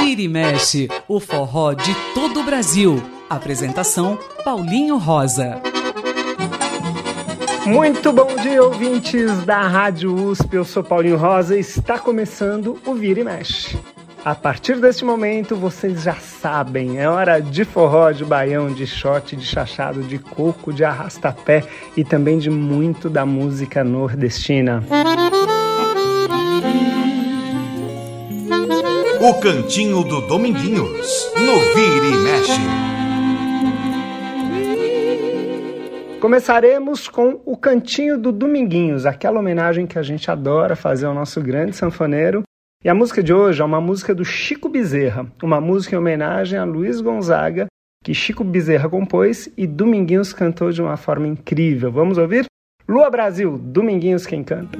Vira e mexe, o forró de todo o Brasil. Apresentação Paulinho Rosa. Muito bom dia, ouvintes da Rádio USP. Eu sou Paulinho Rosa e está começando o Vira e Mexe. A partir deste momento, vocês já sabem, é hora de forró, de baião, de shot, de chachado, de coco, de arrastapé e também de muito da música nordestina. O Cantinho do Dominguinhos, no Vira e Mexe. Começaremos com o Cantinho do Dominguinhos, aquela homenagem que a gente adora fazer ao nosso grande sanfoneiro. E a música de hoje é uma música do Chico Bezerra, uma música em homenagem a Luiz Gonzaga, que Chico Bezerra compôs e Dominguinhos cantou de uma forma incrível. Vamos ouvir? Lua Brasil, Dominguinhos quem canta.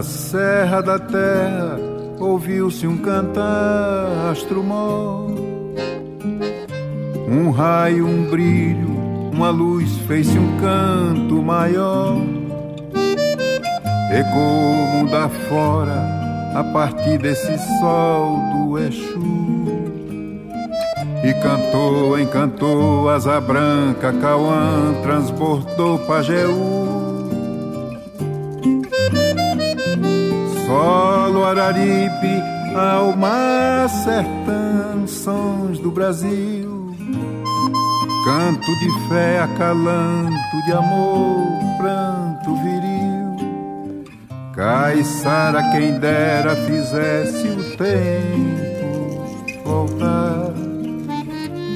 Na serra da terra ouviu-se um cantar astromó. Um raio, um brilho, uma luz fez-se um canto maior. Ecoou mundo afora a partir desse sol do Exu. E cantou, encantou asa branca, Cauã transbordou Pajeú. Solo Araripe, alma sertã, sons do Brasil. Canto de fé, acalanto de amor, pranto viril. Caiçara, quem dera fizesse o tempo voltar.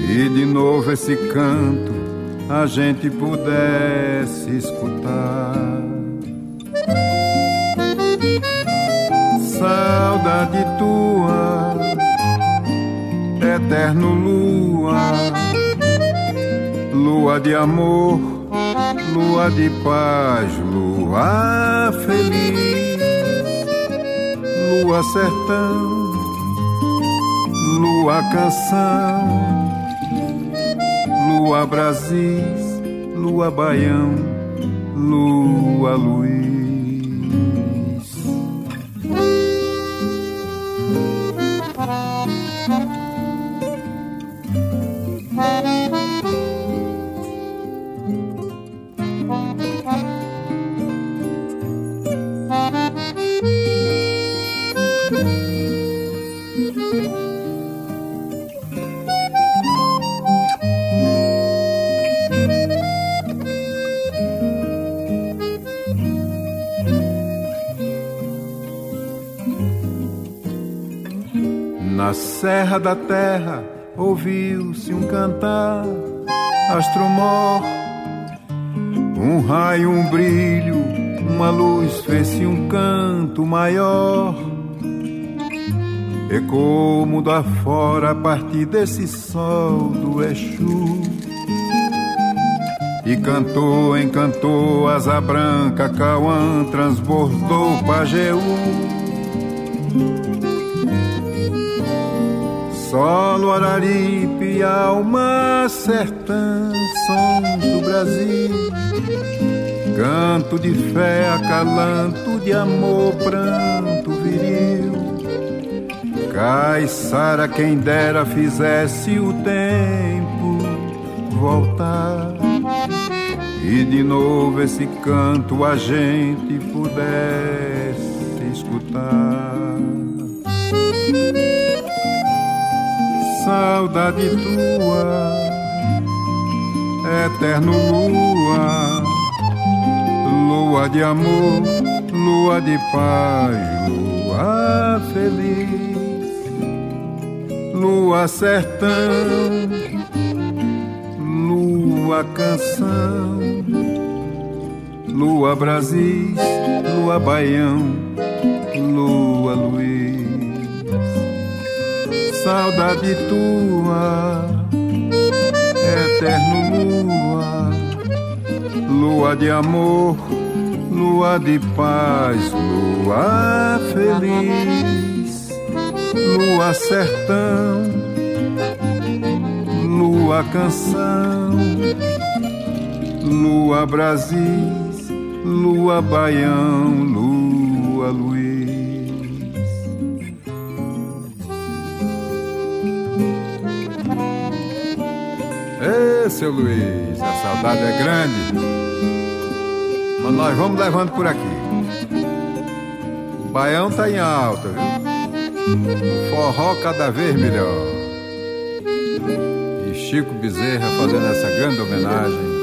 E de novo esse canto a gente pudesse escutar. Saudade tua, eterno lua, lua de amor, lua de paz, lua feliz, lua sertão, lua canção, lua Brasis, lua baião, lua Luiz. Serra da terra ouviu-se um cantar astromor, um raio, um brilho, uma luz fez-se um canto maior. Ecoou mundo afora a partir desse sol do Exu. E cantou, encantou asa branca, Cauã transbordou Pajeú. Solo Araripe, alma sertã, sons do Brasil. Canto de fé, acalanto de amor, pranto viril. Caiçara, quem dera fizesse o tempo voltar. E de novo esse canto a gente pudesse escutar. Saudade tua, eterno lua, lua de amor, lua de paz, lua feliz, lua sertão, lua canção, lua Brasis, lua Baião, Saudade tua, eterno lua, lua de amor, lua de paz, lua feliz, lua sertão, lua canção, lua Brasis, lua Baião, lua Luiz. Ê, seu Luiz, a saudade é grande. Mas nós vamos levando por aqui. O baião tá em alta, viu? Forró cada vez melhor. E Chico Bezerra fazendo essa grande homenagem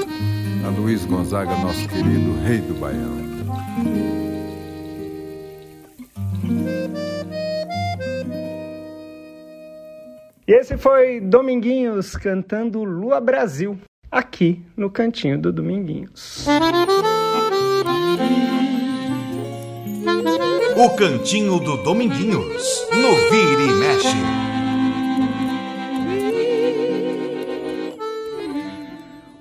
a Luiz Gonzaga, nosso querido rei do baião. E esse foi Dominguinhos cantando Lua Brasil, aqui no cantinho do Dominguinhos. O Cantinho do Dominguinhos, no Vira e Mexe.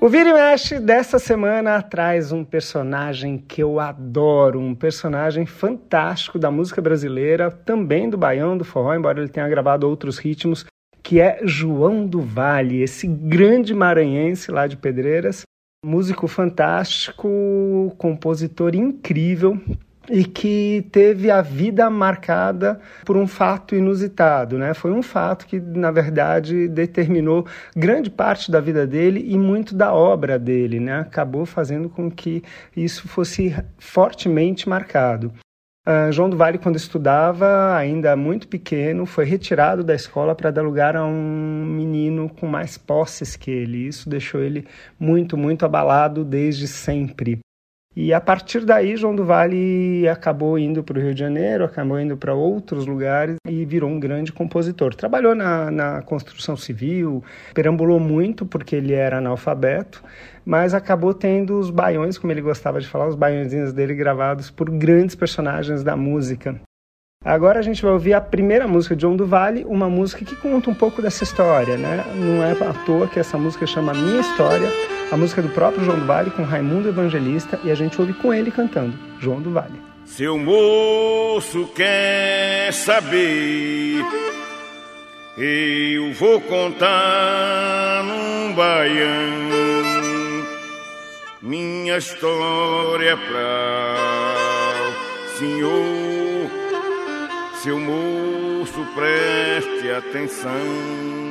O Vira e Mexe dessa semana traz um personagem que eu adoro, um personagem fantástico da música brasileira, também do baião, do forró, embora ele tenha gravado outros ritmos, que é João do Vale, esse grande maranhense lá de Pedreiras, músico fantástico, compositor incrível e que teve a vida marcada por um fato inusitado, né? Foi um fato que, na verdade, determinou grande parte da vida dele e muito da obra dele, né? Acabou fazendo com que isso fosse fortemente marcado. Uh, João do Vale, quando estudava, ainda muito pequeno, foi retirado da escola para dar lugar a um menino com mais posses que ele. Isso deixou ele muito, muito abalado desde sempre. E a partir daí, João do Vale acabou indo para o Rio de Janeiro, acabou indo para outros lugares e virou um grande compositor. Trabalhou na, na construção civil, perambulou muito porque ele era analfabeto, mas acabou tendo os baiões, como ele gostava de falar, os baiõezinhos dele gravados por grandes personagens da música. Agora a gente vai ouvir a primeira música de João do Vale, uma música que conta um pouco dessa história, né? Não é à toa que essa música chama Minha História, a música do próprio João do Vale com Raimundo Evangelista e a gente ouve com ele cantando, João do Vale. Seu moço quer saber, eu vou contar num baião minha história pra senhor seu moço, preste atenção.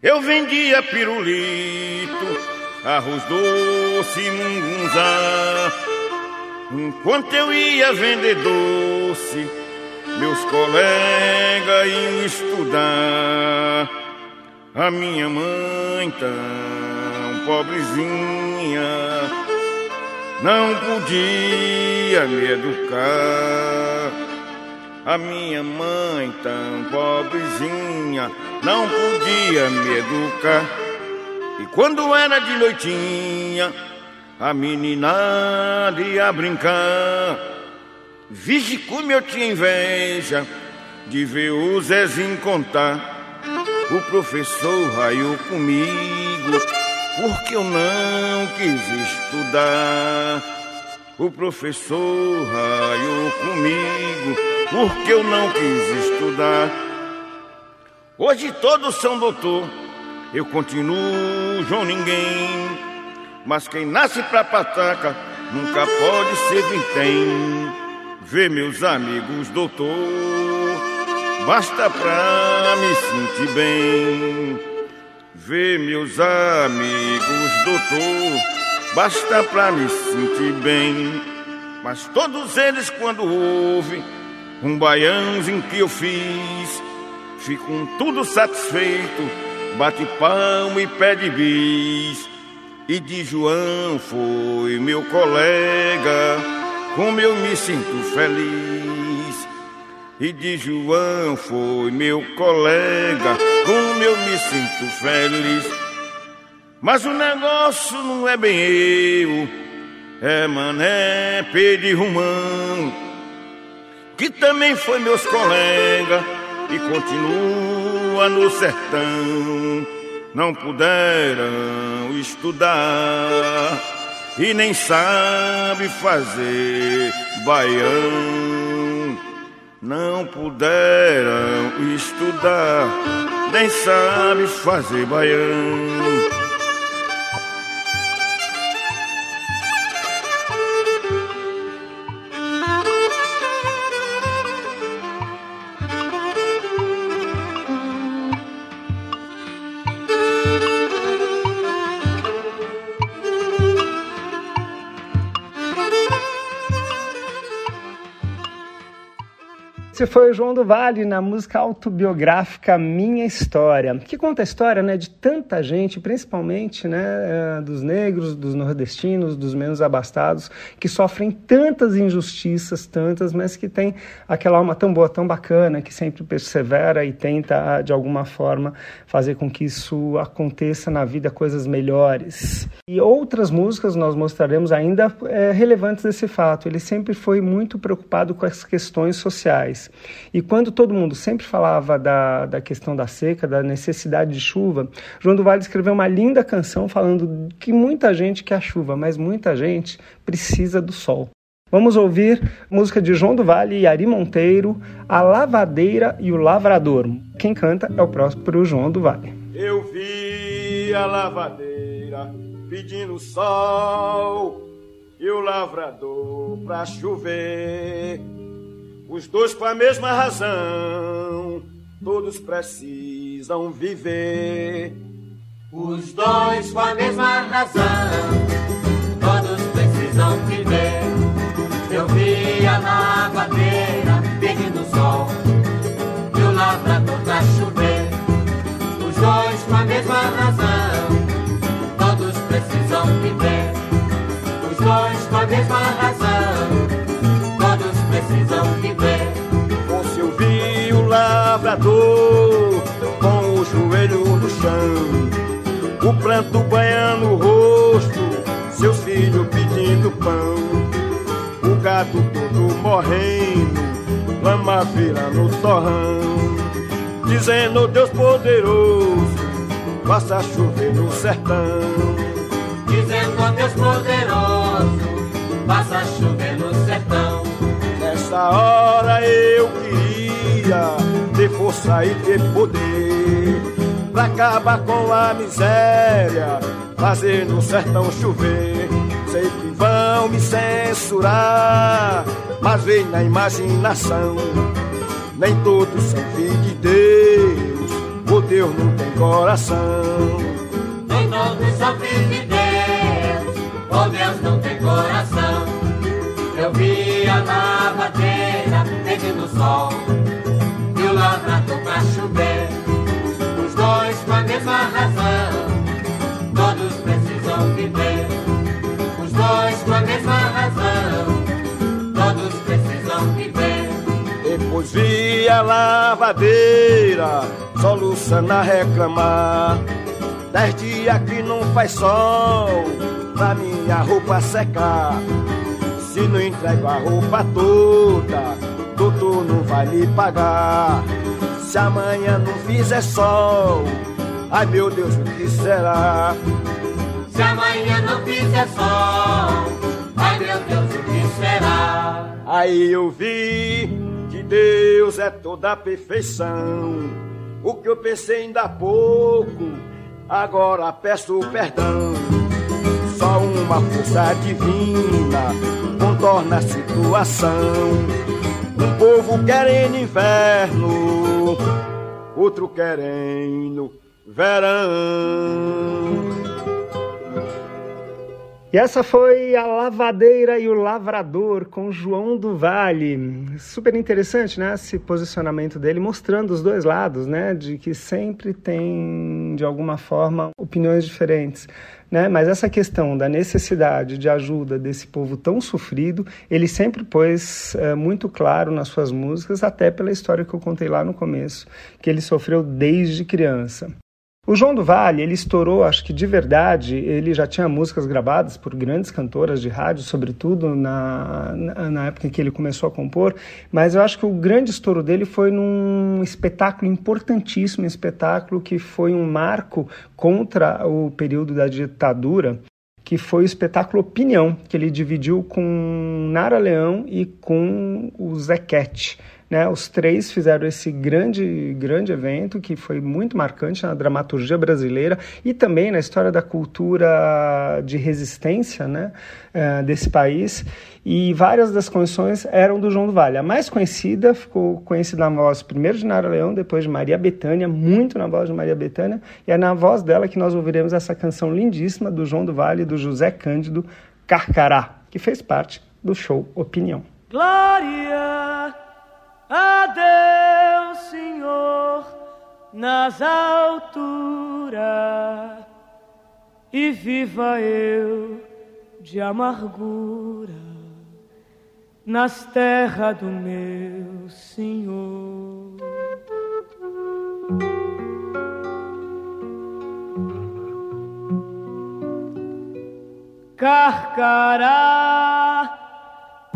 Eu vendia pirulito, arroz doce, mungunzá. Enquanto eu ia vender doce, meus colegas iam estudar. A minha mãe tão pobrezinha não podia me educar. A minha mãe, tão pobrezinha, não podia me educar. E quando era de noitinha, a menina ia brincar. Vixe como eu tinha inveja de ver o Zezinho contar. O professor raiou comigo, porque eu não quis estudar. O professor raiou comigo porque eu não quis estudar. Hoje todos são doutor, eu continuo João Ninguém. Mas quem nasce pra pataca nunca pode ser vintém. Vê meus amigos doutor, basta pra me sentir bem. Vê meus amigos doutor, basta pra me sentir bem. Mas todos eles quando ouvem um baiãozinho que eu fiz, ficam tudo satisfeito, bate palmo e pede bis. E de João foi meu colega, como eu me sinto feliz. E de João foi meu colega, como eu me sinto feliz. Mas o negócio não é bem eu, é Mané Pedro Romão, que também foi meus colegas e continua no sertão. Não puderam estudar e nem sabe fazer baião. Não puderam estudar, nem sabe fazer baião. Esse foi o João do Vale na música autobiográfica Minha História, que conta a história né, de tanta gente, principalmente né, eh, dos negros, dos nordestinos, dos menos abastados, que sofrem tantas injustiças, tantas, mas que tem aquela alma tão boa, tão bacana, que sempre persevera e tenta, de alguma forma, fazer com que isso aconteça na vida, coisas melhores. E outras músicas nós mostraremos ainda é, relevantes desse fato. Ele sempre foi muito preocupado com as questões sociais. E quando todo mundo sempre falava da, da questão da seca, da necessidade de chuva, João do Vale escreveu uma linda canção falando que muita gente quer a chuva, mas muita gente precisa do sol. Vamos ouvir música de João do Vale e Ari Monteiro, A Lavadeira e o Lavrador. Quem canta é o próprio João do Vale. Eu vi a lavadeira pedindo sol e o lavrador pra chover. Os dois com a mesma razão, todos precisam viver. Os dois com a mesma razão, todos precisam viver. Eu vi a lavadeira pedindo sol e o lavrador pra chover. Os dois com a mesma razão, todos precisam viver. Os dois com a mesma razão com o joelho no chão, o pranto banhando o rosto, seus filhos pedindo pão, o gato todo morrendo, lama vira no torrão, dizendo Deus poderoso, faça chover no sertão. Dizendo Deus poderoso, faça chover no sertão. Nessa hora eu queria força e ter poder pra acabar com a miséria, fazer no sertão chover. Sei que vão me censurar, mas vem na imaginação. Nem todos são filhos de Deus, o Deus não tem coração. Nem todos são filhos de Deus, o Deus não tem coração. Eu vi a lavadeira pedindo sol o lavrador pra chover. Os dois com a mesma razão, todos precisam viver. Os dois com a mesma razão, todos precisam viver. Depois vi a lavadeira, soluçando a reclamar. Dez dias que não faz sol, pra minha roupa secar. Se não entrego a roupa toda, doutor não vai me pagar. Se amanhã não fizer sol, ai meu Deus, o que será? Se amanhã não fizer sol, ai meu Deus, o que será? Aí eu vi que Deus é toda a perfeição. O que eu pensei ainda há pouco, agora peço perdão. Só uma força divina contorna a situação. Um povo querendo inverno, outro querendo verão. E essa foi a Lavadeira e o Lavrador com João do Vale. Super interessante, né? Esse posicionamento dele mostrando os dois lados, né? De que sempre tem, de alguma forma, opiniões diferentes. Né? Mas essa questão da necessidade de ajuda desse povo tão sofrido, ele sempre pôs é, muito claro nas suas músicas, até pela história que eu contei lá no começo, que ele sofreu desde criança. O João do Vale, ele estourou, acho que de verdade, ele já tinha músicas gravadas por grandes cantoras de rádio, sobretudo na, na, época em que ele começou a compor, mas eu acho que o grande estouro dele foi num espetáculo importantíssimo, um espetáculo que foi um marco contra o período da ditadura, que foi o espetáculo Opinião, que ele dividiu com Nara Leão e com o Zequete. Né, os três fizeram esse grande, grande evento que foi muito marcante na dramaturgia brasileira e também na história da cultura de resistência né, uh, desse país. E várias das canções eram do João do Vale. A mais conhecida ficou conhecida na voz primeiro de Nara Leão, depois de Maria Bethânia, muito na voz de Maria Bethânia, e é na voz dela que nós ouviremos essa canção lindíssima do João do Vale e do José Cândido Carcará, que fez parte do show Opinião. Glória! Adeus, Senhor, nas alturas, e viva eu de amargura nas terras do meu Senhor. Carcará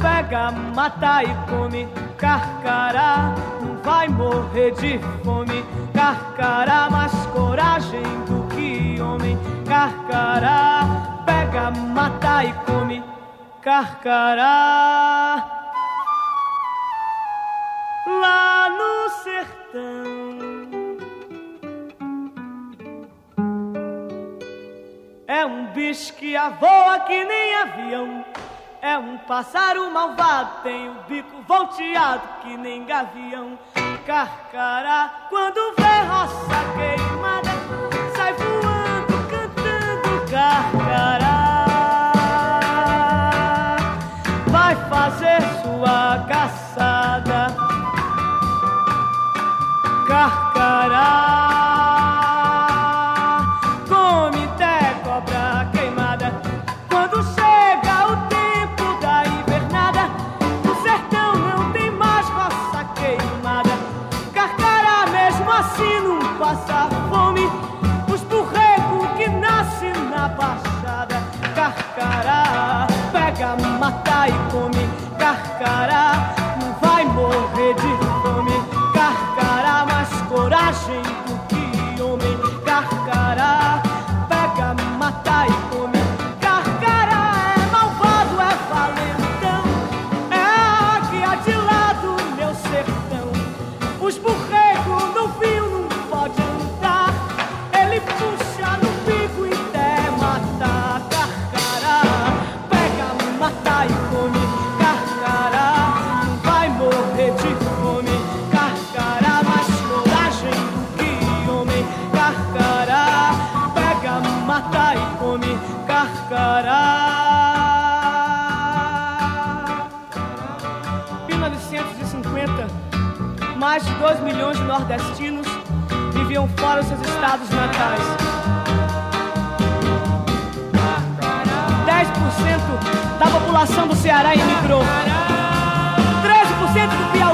pega, mata e come. Carcará não vai morrer de fome. Carcará, mais coragem do que homem. Carcará, pega, mata e come. Carcará, lá no sertão. É um bicho que voa que nem avião. É um pássaro malvado, tem o bico volteado que nem gavião. Carcará, quando vê roça queimada, sai voando, cantando carcará. 1950, mais de 2 milhões de nordestinos viviam fora dos seus estados natais. 10% da população do Ceará emigrou. 13% do Piauí.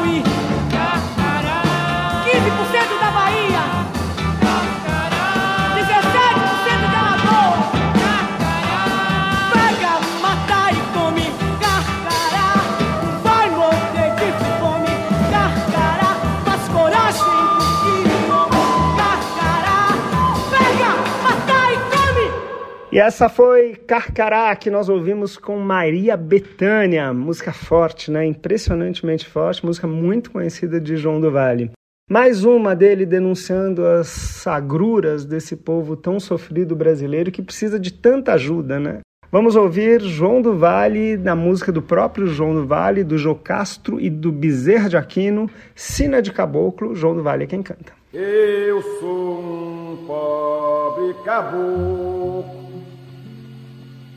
E essa foi Carcará, que nós ouvimos com Maria Bethânia, música forte, né? Impressionantemente forte, música muito conhecida de João do Vale. Mais uma dele denunciando as agruras desse povo tão sofrido brasileiro que precisa de tanta ajuda, né? Vamos ouvir João do Vale, na música do próprio João do Vale, do Jocastro e do Bezerra de Aquino, Sina de Caboclo, João do Vale é quem canta. Eu sou um pobre caboclo,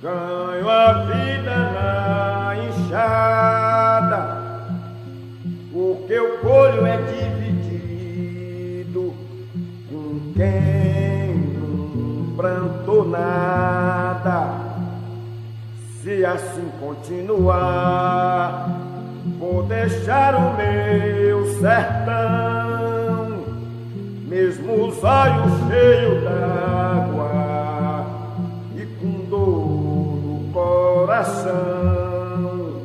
ganho a vida na enxada. O que eu colho é dividido com quem não plantou nada. Se assim continuar, vou deixar o meu sertão mesmo os olhos cheios d'água coração.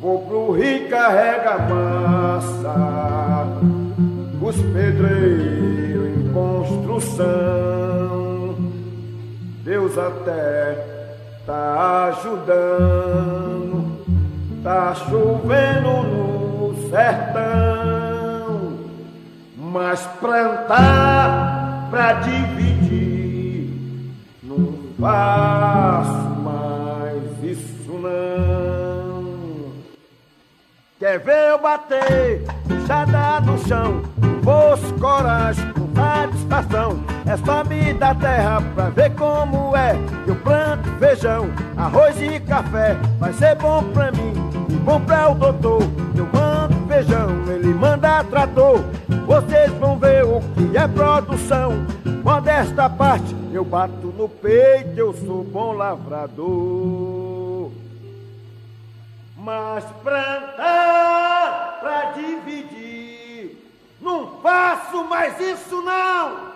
Vou pro rio carregar massa, os pedreiros em construção. Deus até tá ajudando, tá chovendo no sertão mas plantar pra dividir não faço Quer ver eu bater, puxada no chão, fosse coragem, com satisfação. É só me dar terra pra ver como é. Eu planto feijão, arroz e café, vai ser bom pra mim e bom pra o doutor. Eu mando feijão, ele manda trator. Vocês vão ver o que é produção. Modesta parte, eu bato no peito, eu sou bom lavrador. Mas plantar pra dividir, não faço mais isso não.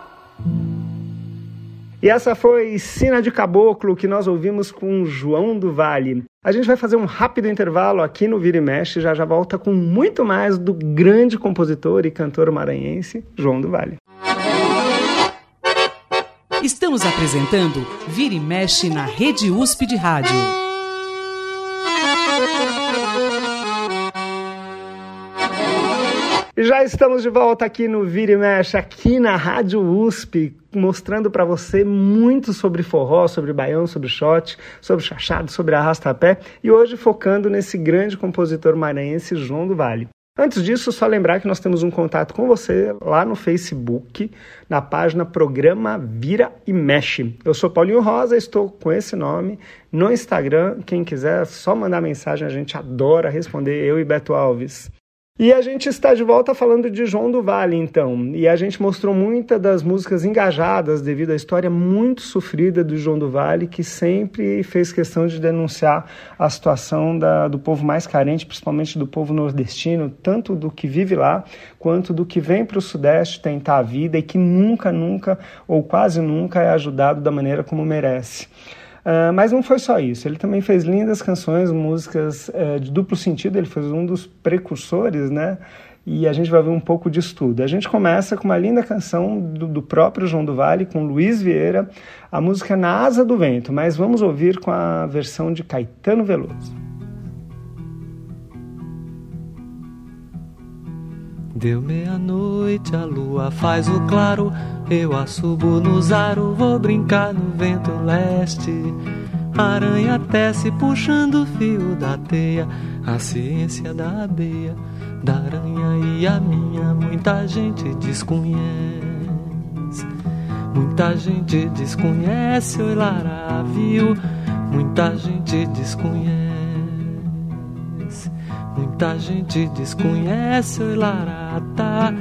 E essa foi Sina de Caboclo que nós ouvimos com João do Vale. A gente vai fazer um rápido intervalo aqui no Vira e Mexe, já já volta com muito mais do grande compositor e cantor maranhense João do Vale. Estamos apresentando Vira e Mexe na Rede USP de Rádio. Já estamos de volta aqui no Vira e Mexe, aqui na Rádio USP, mostrando para você muito sobre forró, sobre baião, sobre shot, sobre chachado, sobre arrastapé e hoje focando nesse grande compositor maranhense João do Vale. Antes disso, só lembrar que nós temos um contato com você lá no Facebook, na página Programa Vira e Mexe. Eu sou Paulinho Rosa, estou com esse nome no Instagram. Quem quiser, só mandar mensagem, a gente adora responder, eu e Beto Alves. E a gente está de volta falando de João do Vale, então. E a gente mostrou muitas das músicas engajadas devido à história muito sofrida do João do Vale, que sempre fez questão de denunciar a situação da, do povo mais carente, principalmente do povo nordestino, tanto do que vive lá, quanto do que vem para o Sudeste tentar a vida e que nunca, nunca, ou quase nunca, é ajudado da maneira como merece. Uh, mas não foi só isso, ele também fez lindas canções, músicas uh, de duplo sentido, ele foi um dos precursores, né? E a gente vai ver um pouco disso tudo. A gente começa com uma linda canção do, do próprio João do Vale, com Luiz Vieira, a música Na Asa do Vento, mas vamos ouvir com a versão de Caetano Veloso. Deu meia-noite, a lua faz o claro, eu assubo no zaro, vou brincar no vento leste. Aranha tece puxando o fio da teia, a ciência da abeia, da aranha e a minha, muita gente desconhece. Muita gente desconhece, oi Lara, viu? Muita gente desconhece. Muita gente desconhece, oi Larata.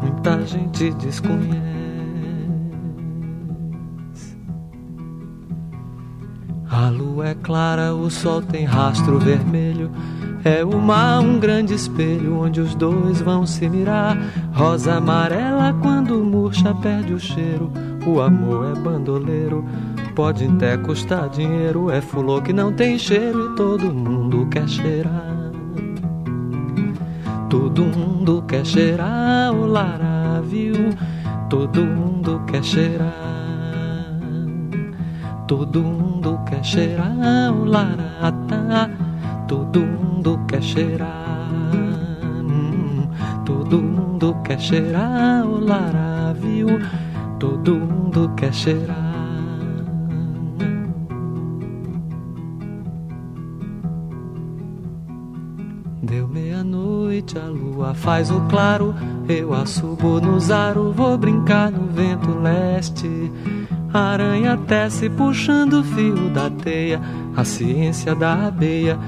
Muita gente desconhece. A lua é clara, o sol tem rastro vermelho. É o mar um grande espelho onde os dois vão se mirar. Rosa amarela quando murcha perde o cheiro. O amor é bandoleiro, pode até custar dinheiro. É fulô que não tem cheiro e todo mundo quer cheirar. Todo mundo quer cheirar o laravio, todo mundo quer cheirar. Todo mundo quer cheirar o larata, todo mundo quer cheirar. Hum, todo mundo quer cheirar o laravio, todo mundo quer cheirar. Noite a lua faz o claro, eu assubo no zaro, vou brincar no vento leste. A aranha tece puxando o fio da teia, a ciência da abeia,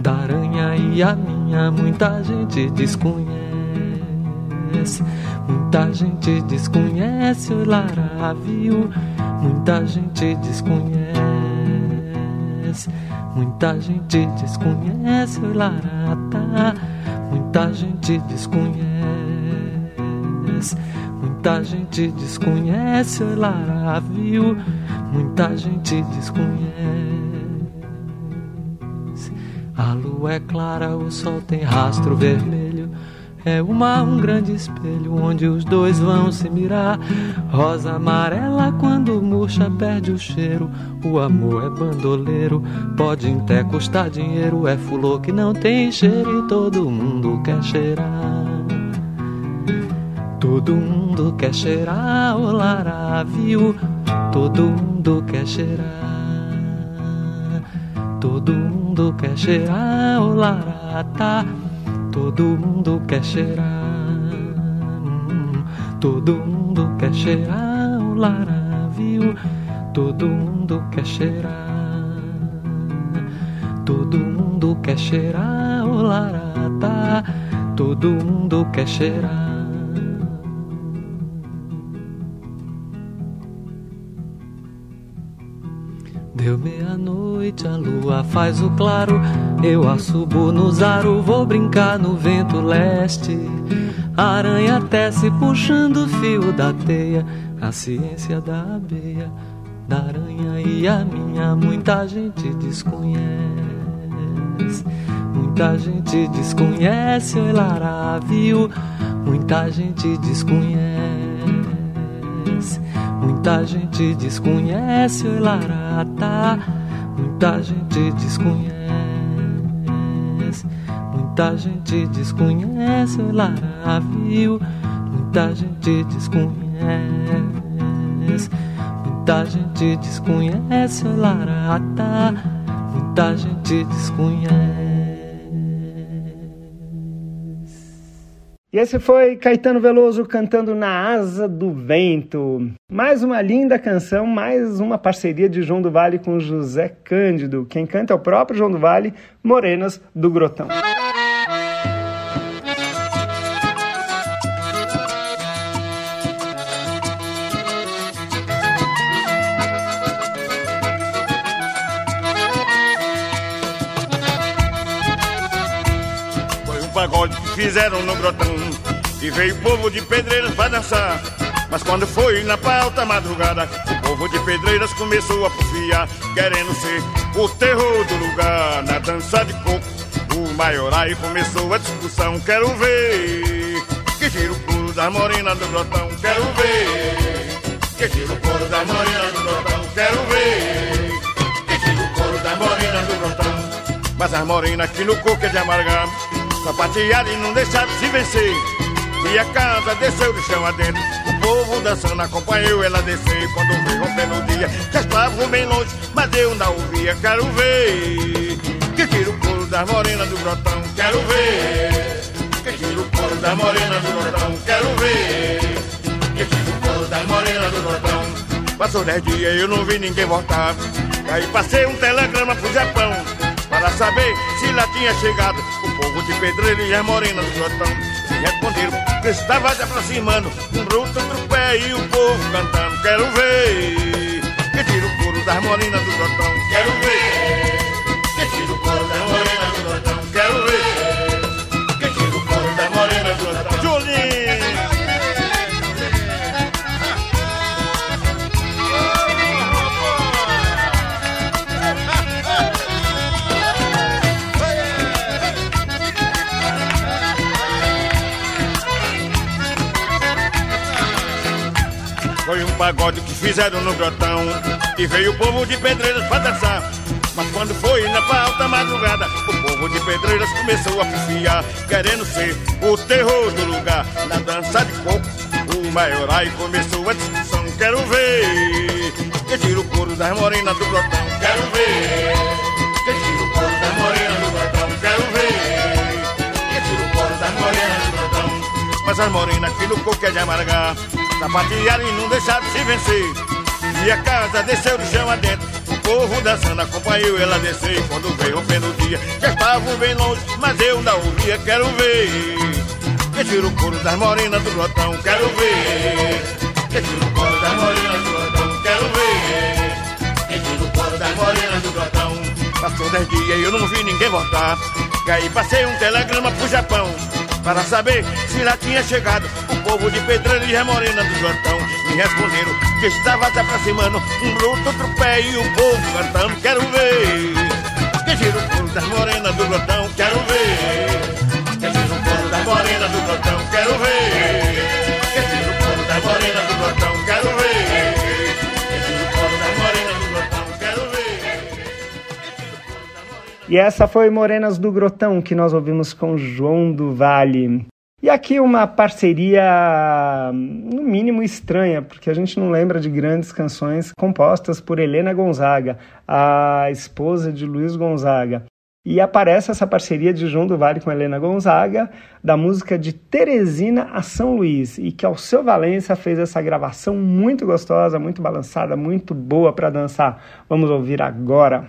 da aranha e a minha, muita gente desconhece. Muita gente desconhece o Lara viu, muita gente desconhece. Muita gente desconhece o Larata. Muita gente desconhece, Muita gente desconhece, Lara viu. Muita gente desconhece. A lua é clara, o sol tem rastro vermelho. É o mar um grande espelho onde os dois vão se mirar. Rosa amarela quando murcha perde o cheiro. O amor é bandoleiro, pode até custar dinheiro. É fulô que não tem cheiro e todo mundo quer cheirar. Todo mundo quer cheirar o lara, viu? Todo mundo quer cheirar. Todo mundo quer cheirar o lara, tá? Todo mundo quer cheirar. Todo mundo quer cheirar o lara, viu? Todo mundo quer cheirar. Todo mundo quer cheirar o lara, tá? Todo mundo quer cheirar. Deu meia-noite, a lua faz o claro. Eu assubo no zaro, vou brincar no vento leste. A aranha tece puxando o fio da teia. A ciência da abeia, da aranha e a minha. Muita gente desconhece. Muita gente desconhece, oi Lara, viu? Muita gente desconhece. Muita gente desconhece o Ilarata, muita gente desconhece. Muita gente desconhece o Ilará, viu? Muita gente desconhece. Muita gente desconhece o Ilarata, muita gente desconhece. E esse foi Caetano Veloso cantando Na Asa do Vento. Mais uma linda canção, mais uma parceria de João do Vale com José Cândido. Quem canta é o próprio João do Vale, Morenas do Grotão. Pagode que fizeram no grotão. E veio o povo de pedreiras pra dançar. Mas quando foi na pauta madrugada O povo de pedreiras começou a pufiar Querendo ser o terror do lugar. Na dança de coco O maiorai começou a discussão. Quero ver Que gira o couro da morena do grotão. Quero ver Que gira o couro da morena do grotão. Quero ver Que gira o couro da morena do grotão. Mas as morenas aqui no coco é de amargar Sapatearam e não deixaram de se vencer. E a casa desceu do chão adentro. O povo dançando acompanhou ela descer. Quando veio rompendo o dia Já estavam bem longe, mas eu não ouvia Quero ver. Que tira o couro das morenas do grotão Quero ver. Que tira o couro das morenas do grotão Quero ver. Que tira o couro das morenas do grotão. Passou dez dias e eu não vi ninguém voltar. Aí passei um telegrama pro Japão para saber se lá tinha chegado o de pedreiro e as morenas do grotão. E responderam que estava se aproximando, um bruto do pé e o povo cantando. Quero ver que tira o couro das morenas do grotão. Quero ver pagode que fizeram no grotão. E veio o povo de pedreiras pra dançar. Mas quando foi na alta madrugada O povo de pedreiras começou a pifiar Querendo ser o terror do lugar. Na dança de coco O maiorai começou a discussão. Quero ver Que tira o couro das morenas do grotão. Quero ver Que tira o couro das morenas do grotão. Quero ver Que tira o couro das morenas do grotão. Mas as morenas aqui no coco é de amargar Sapatearam e não deixaram de se vencer. E a casa desceu do chão adentro. O povo dançando acompanhou ela descer. Quando veio rompendo o dia Já estavam bem longe, mas eu não ouvia Quero ver. Que tira o couro das morenas do grotão Quero ver. Que tira o couro das morenas do grotão Quero ver. Que tira o couro das morenas do grotão. Passou dez dias e eu não vi ninguém voltar. E aí passei um telegrama pro Japão para saber se lá tinha chegado o povo de Pedreiro e Remorena do Jordão. Me responderam que estava se aproximando um bruto, outro pé e o povo cantando. Quero ver que gira o Povo das morenas do Jordão. Quero ver que gira o Povo das morenas do Jordão. Quero ver que gira o Povo das morenas do Jordão. E essa foi Morenas do Grotão que nós ouvimos com João do Vale. E aqui uma parceria, no mínimo, estranha, porque a gente não lembra de grandes canções compostas por Helena Gonzaga, a esposa de Luiz Gonzaga. E aparece essa parceria de João do Vale com Helena Gonzaga, da música de Teresina a São Luís, e que Alceu Valença fez essa gravação muito gostosa, muito balançada, muito boa para dançar. Vamos ouvir agora.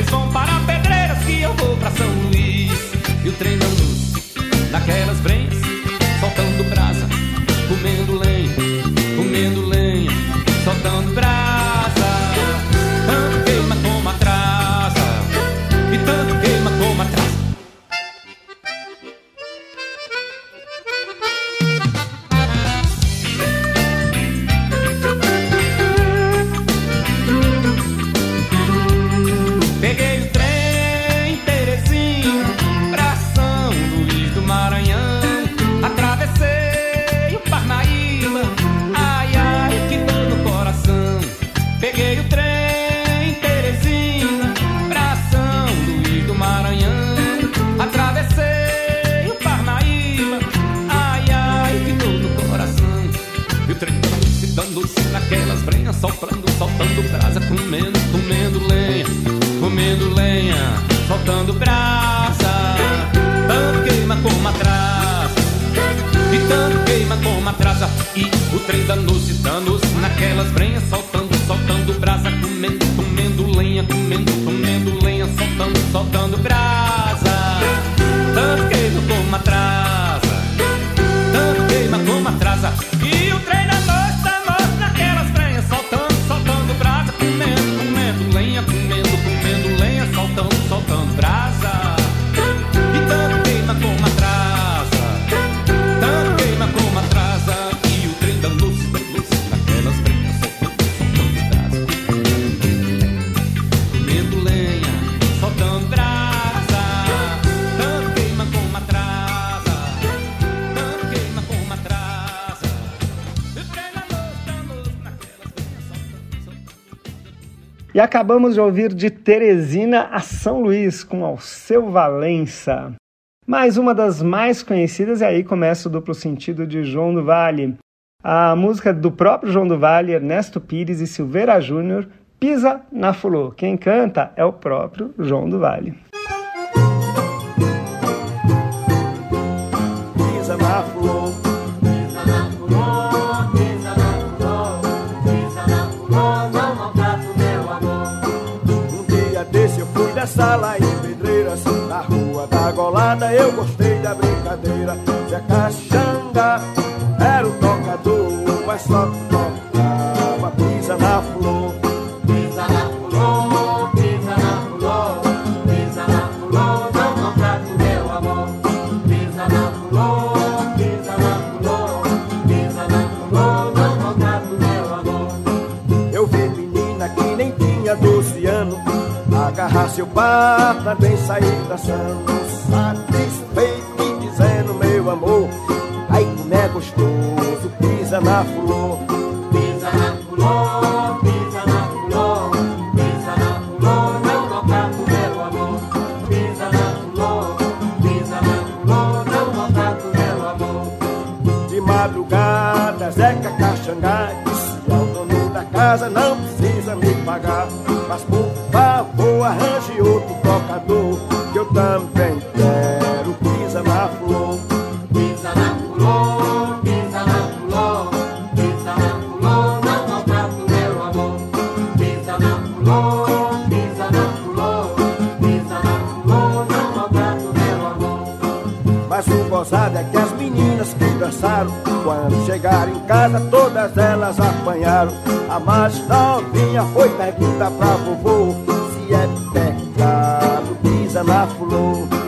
Vocês vão para Pedreiras que eu vou para São Luís. E o trem não E acabamos de ouvir de Teresina a São Luís com Alceu Valença. Mais uma das mais conhecidas, e aí começa o duplo sentido de João do Vale. A música do próprio João do Vale, Ernesto Pires e Silveira Júnior, Pisa na Fulô. Quem canta é o próprio João do Vale. Sala em Pedreiras, na rua da Golada eu gostei da brincadeira. Zé Caxanga era o tocador, mas só tocava seu par também sair dançando, satisfeito e dizendo meu amor, ai como é gostoso, pisa na flor. Pisa na fulô, pisa na fulô, pisa na fulô, não maltrata o meu amor. Pisa na fulô, pisa na fulô, não maltrata o meu amor. De madrugada, Zeca Caxangá casa: Não precisa me pagar, mas por favor arranje outro tocador, que eu também quero. Pisa na flor, Pisa na fulô, pisa na fulô, pisa na fulô, não maltrata o meu amor. Pisa na fulô, pisa na fulô, pisa na fulô, não maltrata o meu amor. mas o gozado é que as meninas que dançaram, quando chegaram em casa, todas elas apanharam. A mais novinha foi perguntar pra vovô se é pecado. Pisa na flor.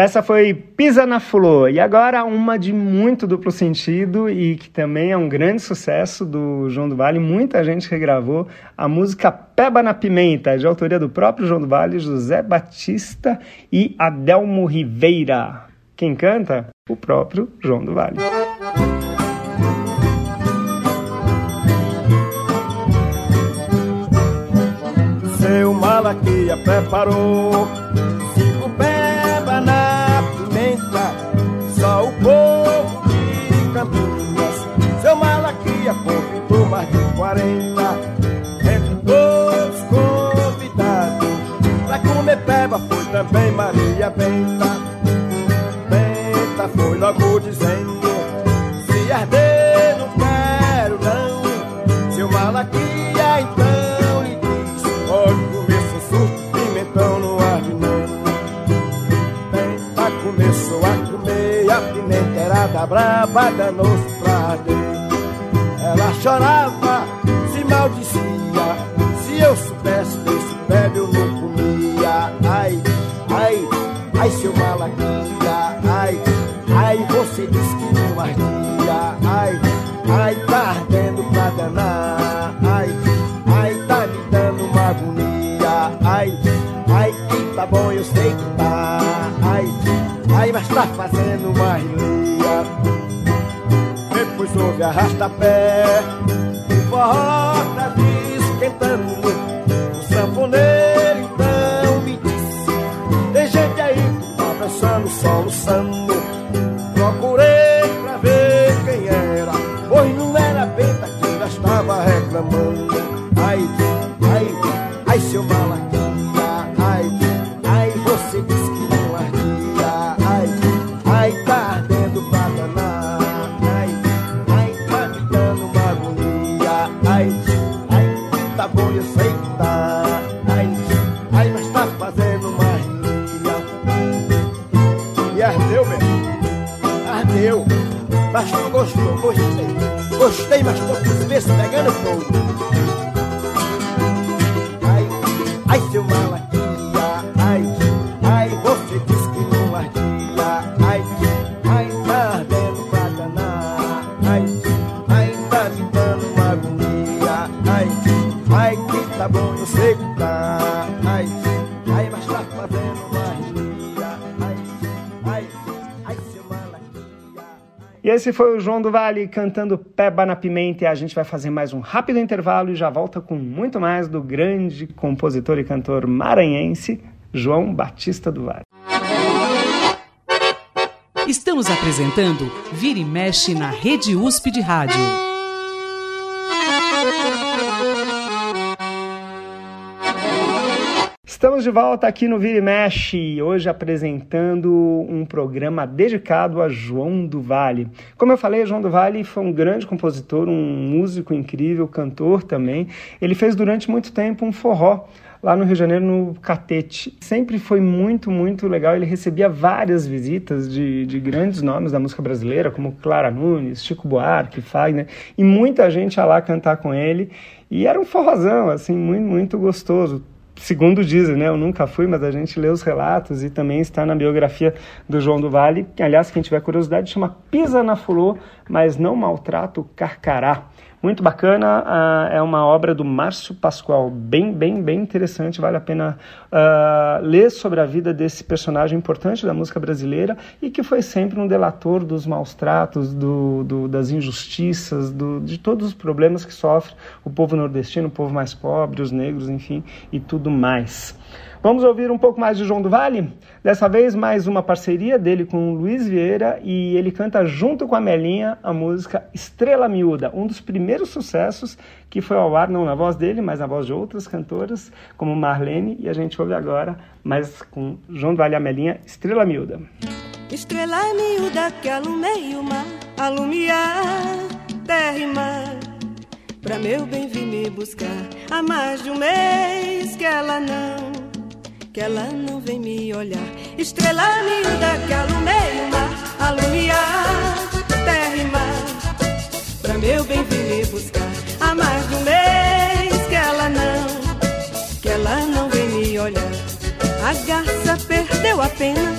Essa foi Pisa na Fulô. E agora uma de muito duplo sentido e que também é um grande sucesso do João do Vale. Muita gente regravou a música Peba na Pimenta, de autoria do próprio João do Vale, José Batista e Adelmo Ribeira. Quem canta? O próprio João do Vale. Seu Malaquia preparou braba, danou-se pra arder. Ela chorava, E esse foi o João do Vale cantando Peba na Pimenta e a gente vai fazer mais um rápido intervalo e já volta com muito mais do grande compositor e cantor maranhense João Batista do Vale. Estamos apresentando Vira e Mexe na Rede USP de Rádio. Estamos de volta aqui no Vira e Mexe, hoje apresentando um programa dedicado a João do Vale. Como eu falei, João do Vale foi um grande compositor, um músico incrível, cantor também. Ele fez durante muito tempo um forró lá no Rio de Janeiro, no Catete. Sempre foi muito, muito legal. Ele recebia várias visitas de, de grandes nomes da música brasileira, como Clara Nunes, Chico Buarque, Fagner, e muita gente ia lá cantar com ele. E era um forrozão, assim, muito, muito gostoso segundo dizem, né? Eu nunca fui, mas a gente lê os relatos e também está na biografia do João do Vale. Aliás, quem tiver curiosidade, chama Pisa na Fulô, mas não maltrata o Carcará. Muito bacana, uh, é uma obra do Márcio Pascoal, bem, bem, bem interessante, vale a pena uh, ler sobre a vida desse personagem importante da música brasileira e que foi sempre um delator dos maus tratos, do, do, das injustiças, do, de todos os problemas que sofre o povo nordestino, o povo mais pobre, os negros, enfim, e tudo mais. Vamos ouvir um pouco mais de João do Vale? Dessa vez, mais uma parceria dele com o Luiz Vieira e ele canta junto com a Melinha a música Estrela Miúda, um dos primeiros sucessos que foi ao ar não na voz dele, mas na voz de outras cantoras, como Marlene, e a gente ouve agora, mas com João Vale a Melinha, Estrela Miúda. Estrela miúda que alumei o mar, alumiar terra e mar. Pra meu bem vir me buscar, há mais de um mês que ela não que ela não vem me olhar. Estrela miúda que alumei o mar, alumiar terra e mar. Pra meu bem vir me buscar. Há mais de um mês que ela não, que ela não vem me olhar. A garça perdeu a pena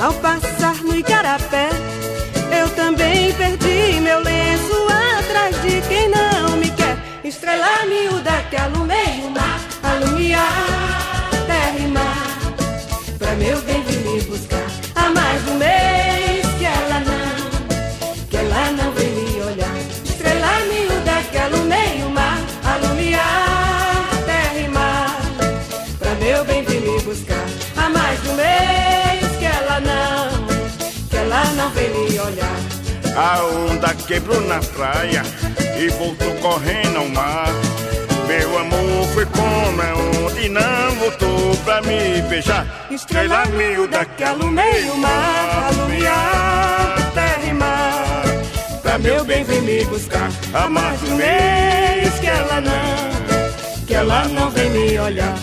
ao passar no igarapé. Eu também perdi meu lenço atrás de quem não me quer. Estrela miúda que alumei o mar, alumiar meu bem vir me buscar. Há mais de um mês que ela não, que ela não vem me olhar. Estrela miúda que alumei o mar, alumiar terra e mar. Pra meu bem vir me buscar. Há mais de um mês que ela não, que ela não vem me olhar. A onda quebrou na praia e voltou correndo ao mar. Meu amor foi como é onde não voltou pra me beijar. Estrela miúda que alumei o mar, alumiar terra e mar. Pra meu bem vem me buscar. Há mais de um mês que ela não, que ela não vem me olhar.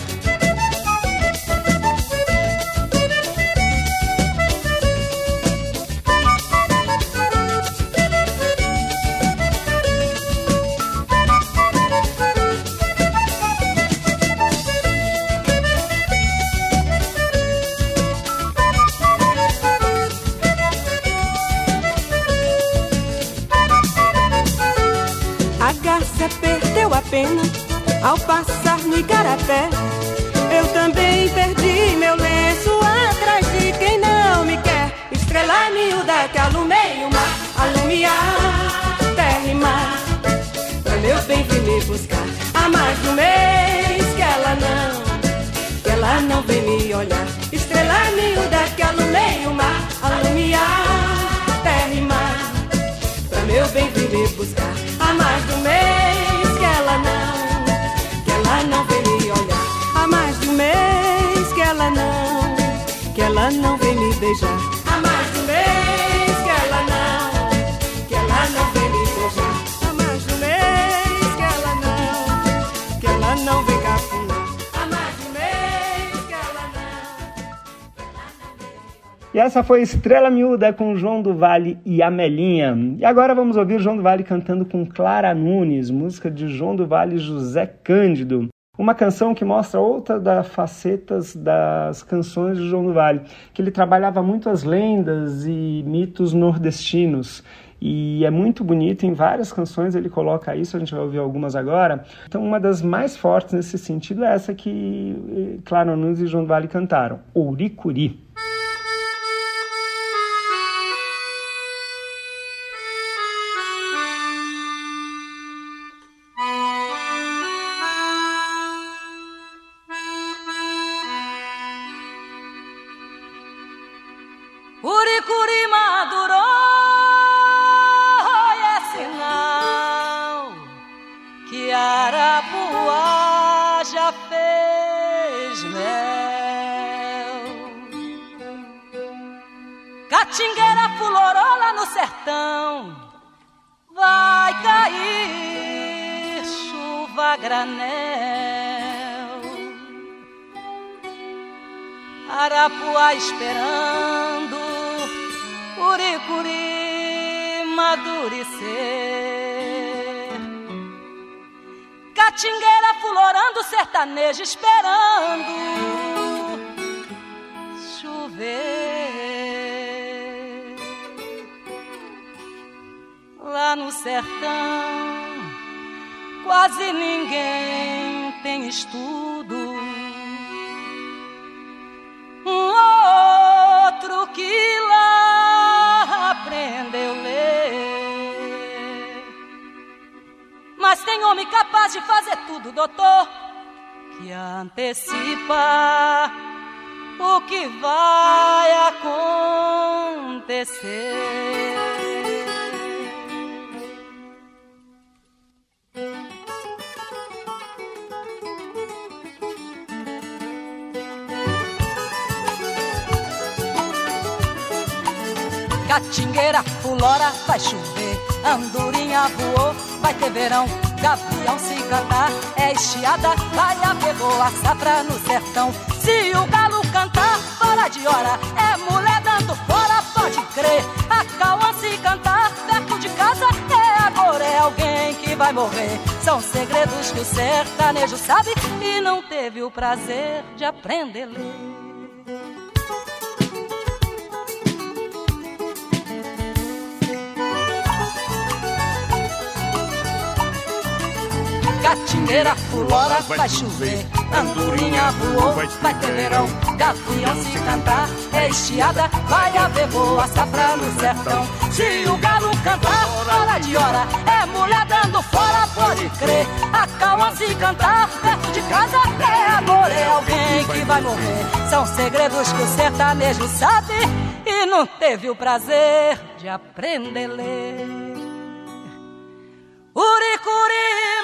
A garça perdeu a pena ao passar no igarapé. Eu também perdi meu lenço atrás de quem não me quer. Estrela miúda que alumei o mar, alumiar terra e mar. Pra meu bem vir me buscar. Há mais de um mês que ela não, que ela não vem me olhar. Estrela miúda que alumei o mar, alumiar terra e mar. Pra meu bem vir me buscar. Mais de um mês que ela não, que ela não vem me olhar. Há mais de um mês que ela não, que ela não vem me beijar. E essa foi Estrela Miúda com João do Vale e Amelinha. E agora vamos ouvir João do Vale cantando com Clara Nunes, música de João do Vale e José Cândido. Uma canção que mostra outra das facetas das canções de João do Vale, que ele trabalhava muito as lendas e mitos nordestinos. E é muito bonito, em várias canções ele coloca isso, a gente vai ouvir algumas agora. Então, uma das mais fortes nesse sentido é essa que eh, Clara Nunes e João do Vale cantaram, Ouricuri. Mel. Catingueira fulorou lá no sertão, vai cair chuva granel. Arapuá esperando Uricuri madurecer. Catingueira fulorando sertanejo esperando chover. Lá no sertão quase ninguém tem estudo. Um outro que tem homem capaz de fazer tudo, doutor, que antecipa o que vai acontecer. Catingueira, fulora, vai chover. Andorinha voou, vai ter verão. Gavião se cantar, é estiada, vai haver boa safra no sertão. Se o galo cantar, fora de hora, é mulher dando fora, pode crer. A cauã se cantar, perto de casa, é agora, é alguém que vai morrer. São segredos que o sertanejo sabe e não teve o prazer de aprender a ler. Catingueira fulora, vai chover. Andorinha voou, vai ter verão. Gavião se cantar, é estiada, vai haver boa safra no sertão. Se o galo cantar, fora de hora, é mulher dando fora, pode crer. A calma se cantar, perto de casa, é amor, é alguém que vai morrer. São segredos que o sertanejo sabe e não teve o prazer de aprender a ler. Uricuri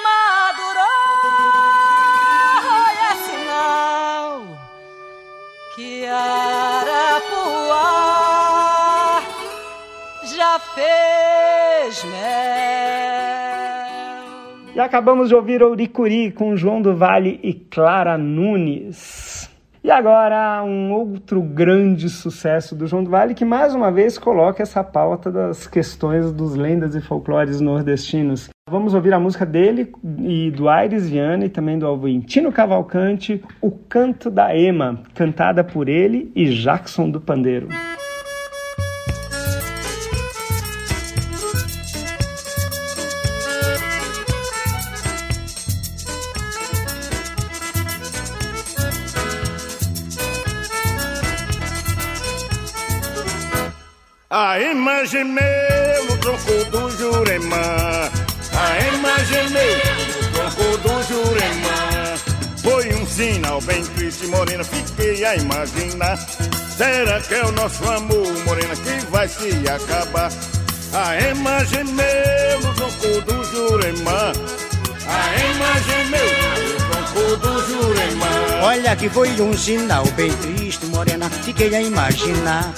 E acabamos de ouvir Ouricuri com João do Vale e Clara Nunes. E agora um outro grande sucesso do João do Vale que mais uma vez coloca essa pauta das questões dos lendas e folclores nordestinos. Vamos ouvir a música dele e do Aires Viana e também do Alventino Cavalcante, O Canto da Ema, cantada por ele e Jackson do Pandeiro. A imagem meu no tronco do Juremã. A imagem meu no tronco do Juremã. Foi um sinal bem triste, morena, fiquei a imaginar. Será que é o nosso amor, morena, que vai se acabar? A imagem meu no tronco do Juremã. A imagem meu no tronco do Juremã. Olha que foi um sinal bem triste, morena, fiquei a imaginar.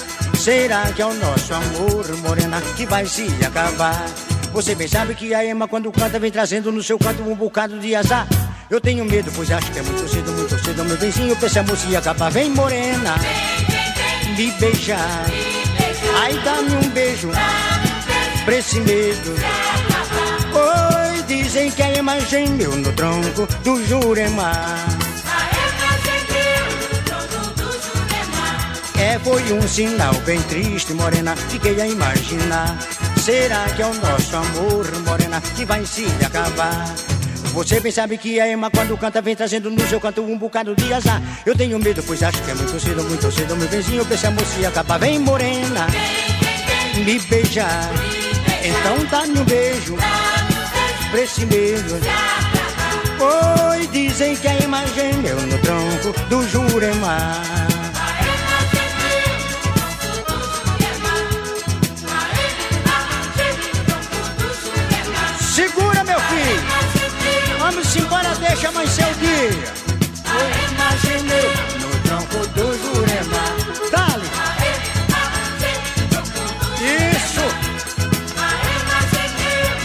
Será que é o nosso amor, morena, que vai se acabar? Você bem sabe que a Ema, quando canta, vem trazendo no seu canto um bocado de azar. Eu tenho medo, pois acho que é muito cedo, muito cedo, meu benzinho, pra esse amor se acabar. Vem, morena, me beijar. Ai, dá-me um beijo, pra esse medo. Oi, dizem que a Ema gemeu no tronco do Juremar. É, foi um sinal bem triste, morena, fiquei a imaginar. Será que é o nosso amor, morena, que vai se acabar? Você bem sabe que a Ema quando canta vem trazendo no seu canto um bocado de azar. Eu tenho medo, pois acho que é muito cedo, muito cedo, meu vizinho, pra esse se acabar. Vem, morena, me beijar. Então dá-me um beijo, pra esse medo. Oi, dizem que a Ema gemeu no tronco do Juremar. Vai ser o dia. Eu imaginei no tronco do Jurema. Dale! Isso!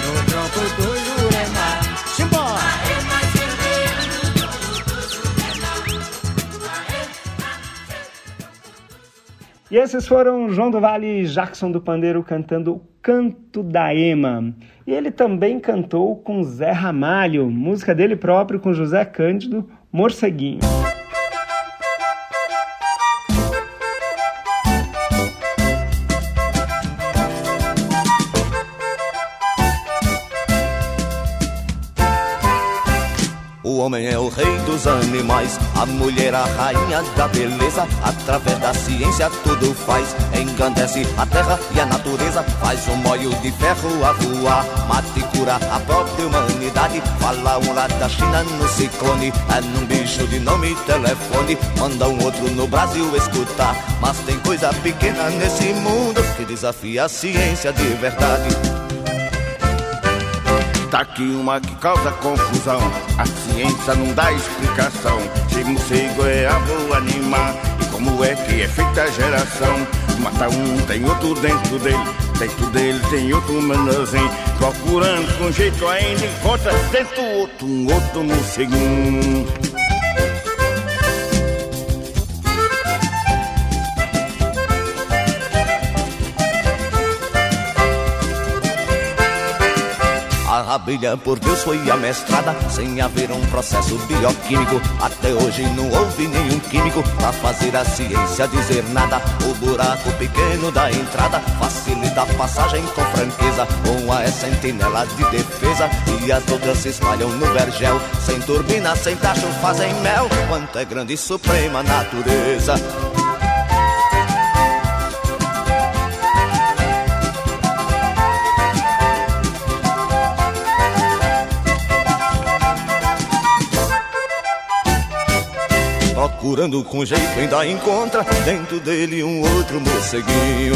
No tronco do Jurema. Simbora! E esses foram João do Vale e Jackson do Pandeiro cantando o Canto da Ema. E ele também cantou com Zé Ramalho, música dele próprio com José Cândido, Morceguinho. O homem é o rei dos animais, a mulher a rainha da beleza. Através da ciência tudo faz, engrandece a terra e a natureza. Faz um molho de ferro a voar, mata e cura a própria humanidade. Fala um lá da China no ciclone, é num bicho de nome telefone. Manda um outro no Brasil escutar, mas tem coisa pequena nesse mundo que desafia a ciência de verdade. Tá aqui uma que causa confusão. A ciência não dá explicação. Se morcego é ave animal. E como é que é feita a geração? Mata um, tem outro dentro dele. Dentro dele tem outro menorzinho. Procurando com jeito ainda encontra dentro outro, um outro morceguinho. Abelha por Deus foi amestrada Sem haver um processo bioquímico. Até hoje não houve nenhum químico Pra fazer a ciência dizer nada. O buraco pequeno da entrada Facilita a passagem com franqueza Uma é sentinela de defesa. E as outras se espalham no vergel Sem turbina, sem tacho, fazem mel. Quanto é grande e suprema natureza Procurando com jeito ainda encontra Dentro dele um outro morceguinho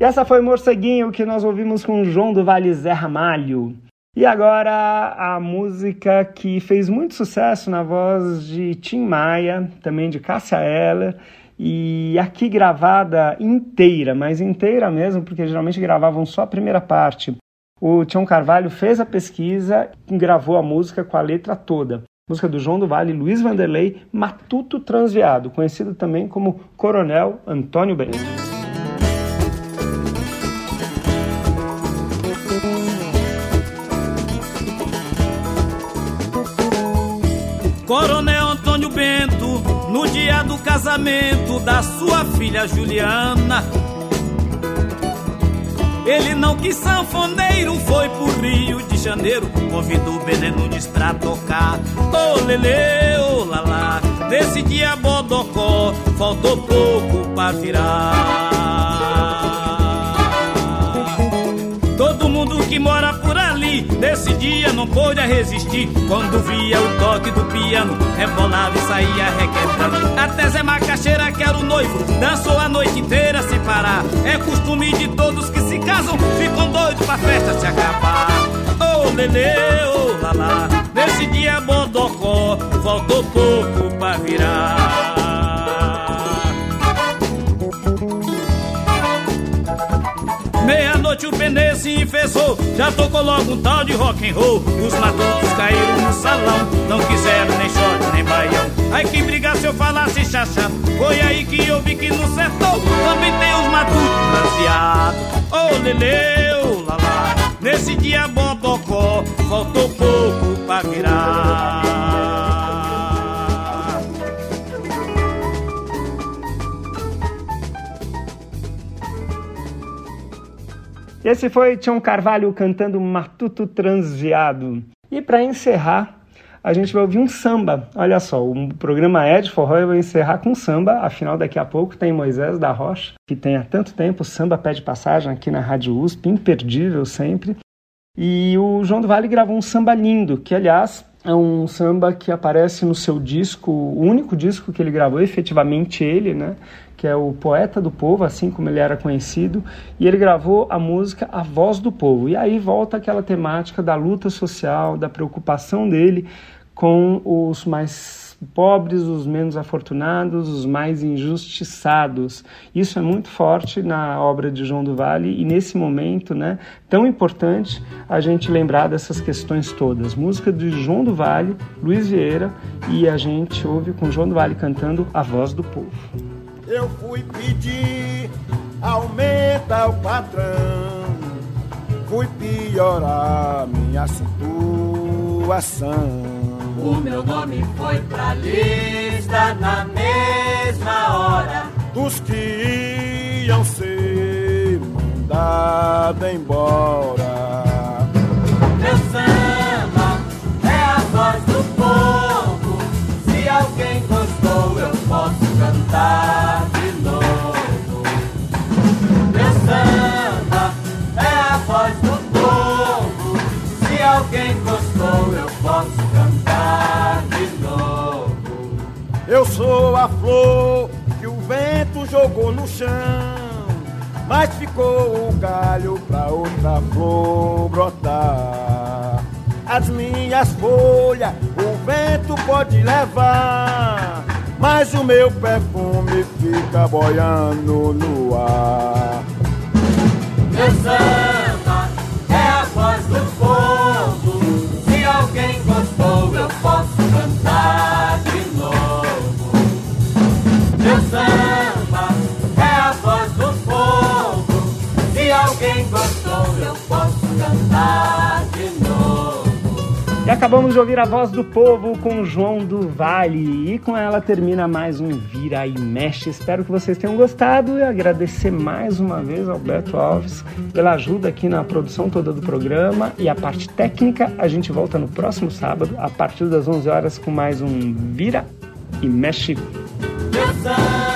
E essa foi Morceguinho que nós ouvimos com João do Vale Zé Ramalho. E agora a música que fez muito sucesso na voz de Tim Maia, também de Cássia Eller, e aqui gravada inteira, mas inteira mesmo, porque geralmente gravavam só a primeira parte. O Tião Carvalho fez a pesquisa e gravou a música com a letra toda. Música do João do Vale, Luiz Vanderlei, Matuto Transviado, conhecido também como Coronel Antônio Bento. Coronel Antônio Bento, no dia do casamento da sua filha Juliana. Ele não quis sanfoneiro, foi pro Rio de Janeiro. Convidou o Bené Nunes pra tocar. Ô lele, ô lalá. Nesse dia Bodocó, faltou pouco pra virar. Todo mundo que mora nesse dia não pôde resistir. Quando via o toque do piano, rebolava e saía requebrando. Até Zé Macaxeira, que era o noivo, dançou a noite inteira sem parar. É costume de todos que se casam, ficam doidos pra festa se acabar. Ô oh, lele, ô oh, lalá, nesse dia Bodocó, faltou pouco pra virar. Meia-noite o pneu se enfesou Já tocou logo um tal de rock and roll. Os matutos caíram no salão. Não quiseram nem short nem baião. Aí que briga se eu falasse chachá Foi aí que eu vi que no sertão Também tem os matutos bronzeados Ô oh, lele, ô oh, lalá Nesse dia bobocó Esse foi Tião Carvalho cantando Matuto Transviado. E para encerrar, a gente vai ouvir um samba. Olha só, o programa é de forró, eu vou encerrar com samba, afinal daqui a pouco tem Moisés da Rocha, que tem há tanto tempo samba pede passagem aqui na Rádio USP, imperdível sempre. E o João do Vale gravou um samba lindo, que aliás é um samba que aparece no seu disco, o único disco que ele gravou, efetivamente ele, né? Que é o Poeta do Povo, assim como ele era conhecido, e ele gravou a música A Voz do Povo. E aí volta aquela temática da luta social, da preocupação dele com os mais pobres, os menos afortunados, os mais injustiçados. Isso é muito forte na obra de João do Vale e nesse momento, né, tão importante a gente lembrar dessas questões todas. Música de João do Vale, Luiz Vieira e a gente ouve com João do Vale cantando A Voz do Povo. Eu fui pedir aumenta ao patrão, fui piorar minha situação. O meu nome foi pra lista na mesma hora dos que iam ser mandados embora. Meu samba é a voz do povo. Se alguém gostou, eu posso cantar Sou a flor que o vento jogou no chão, mas ficou o galho pra outra flor brotar. As minhas folhas o vento pode levar, mas o meu perfume fica boiando no ar. Meu samba é a voz do povo. Se alguém gostou, eu posso samba é a voz do povo. Se alguém gostou, eu posso cantar de novo. E acabamos de ouvir a voz do povo com João do Vale. E com ela termina mais um Vira e Mexe. Espero que vocês tenham gostado e agradecer mais uma vez ao Beto Alves pela ajuda aqui na produção toda do programa. E a parte técnica, a gente volta no próximo sábado, a partir das 11 horas, com mais um Vira e Mexe. Meu samba